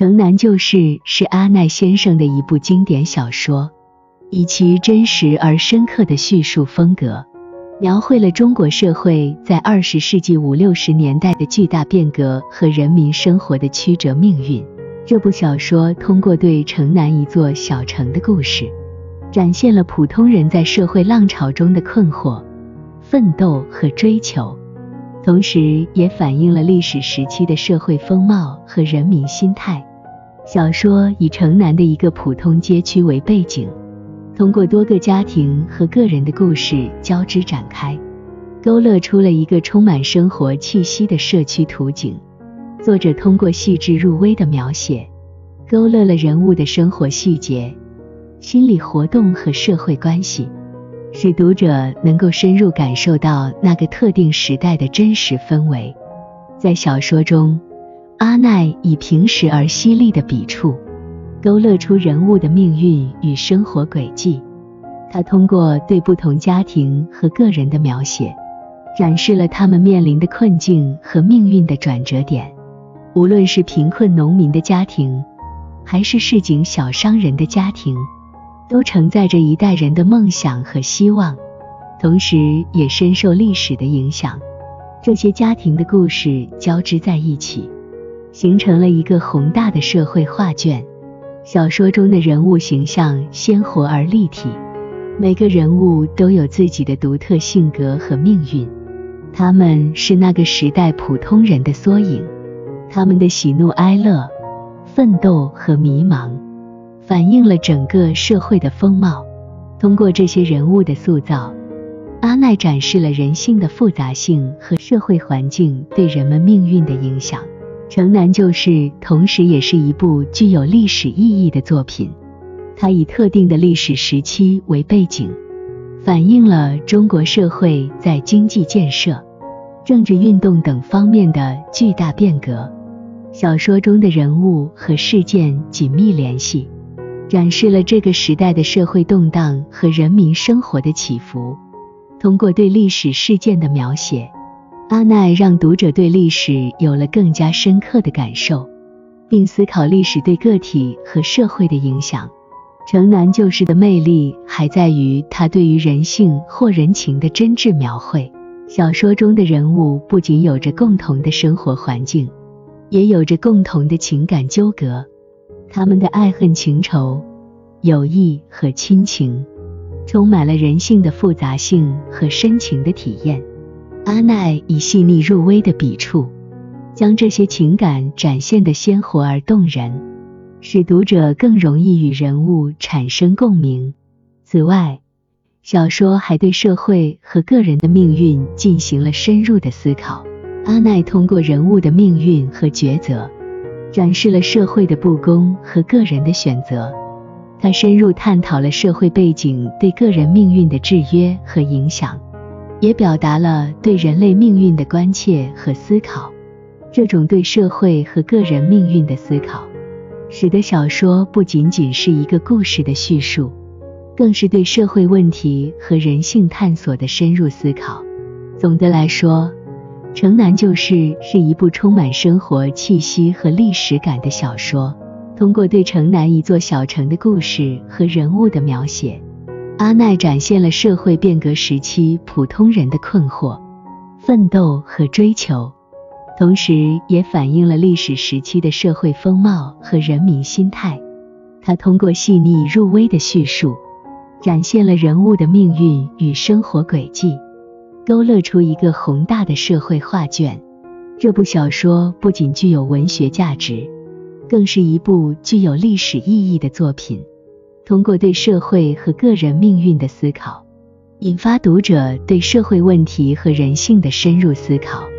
城南旧事》是阿奈先生的一部经典小说，以其真实而深刻的叙述风格，描绘了中国社会在二十世纪五六十年代的巨大变革和人民生活的曲折命运。这部小说通过对城南一座小城的故事，展现了普通人在社会浪潮中的困惑、奋斗和追求，同时也反映了历史时期的社会风貌和人民心态。小说以城南的一个普通街区为背景，通过多个家庭和个人的故事交织展开，勾勒出了一个充满生活气息的社区图景。作者通过细致入微的描写，勾勒了人物的生活细节、心理活动和社会关系，使读者能够深入感受到那个特定时代的真实氛围。在小说中，阿奈以平实而犀利的笔触，勾勒出人物的命运与生活轨迹。他通过对不同家庭和个人的描写，展示了他们面临的困境和命运的转折点。无论是贫困农民的家庭，还是市井小商人的家庭，都承载着一代人的梦想和希望，同时也深受历史的影响。这些家庭的故事交织在一起，形成了一个宏大的社会画卷。小说中的人物形象鲜活而立体，每个人物都有自己的独特性格和命运，他们是那个时代普通人的缩影。他们的喜怒哀乐、奋斗和迷茫，反映了整个社会的风貌。通过这些人物的塑造，阿奈展示了人性的复杂性和社会环境对人们命运的影响。《城南旧事》同时也是一部具有历史意义的作品，它以特定的历史时期为背景，反映了中国社会在经济建设、政治运动等方面的巨大变革。小说中的人物和事件紧密联系，展示了这个时代的社会动荡和人民生活的起伏。通过对历史事件的描写，阿奈让读者对历史有了更加深刻的感受，并思考历史对个体和社会的影响。城南旧事的魅力还在于他对于人性或人情的真挚描绘。小说中的人物不仅有着共同的生活环境。也有着共同的情感纠葛，他们的爱恨情仇、友谊和亲情，充满了人性的复杂性和深情的体验。阿奈以细腻入微的笔触，将这些情感展现得鲜活而动人，使读者更容易与人物产生共鸣。此外，小说还对社会和个人的命运进行了深入的思考。阿奈通过人物的命运和抉择，展示了社会的不公和个人的选择。他深入探讨了社会背景对个人命运的制约和影响，也表达了对人类命运的关切和思考。这种对社会和个人命运的思考，使得小说不仅仅是一个故事的叙述，更是对社会问题和人性探索的深入思考。总的来说，《城南旧事》是一部充满生活气息和历史感的小说。通过对城南一座小城的故事和人物的描写，阿奈展现了社会变革时期普通人的困惑、奋斗和追求，同时也反映了历史时期的社会风貌和人民心态。他通过细腻入微的叙述，展现了人物的命运与生活轨迹。勾勒出一个宏大的社会画卷。这部小说不仅具有文学价值，更是一部具有历史意义的作品。通过对社会和个人命运的思考，引发读者对社会问题和人性的深入思考。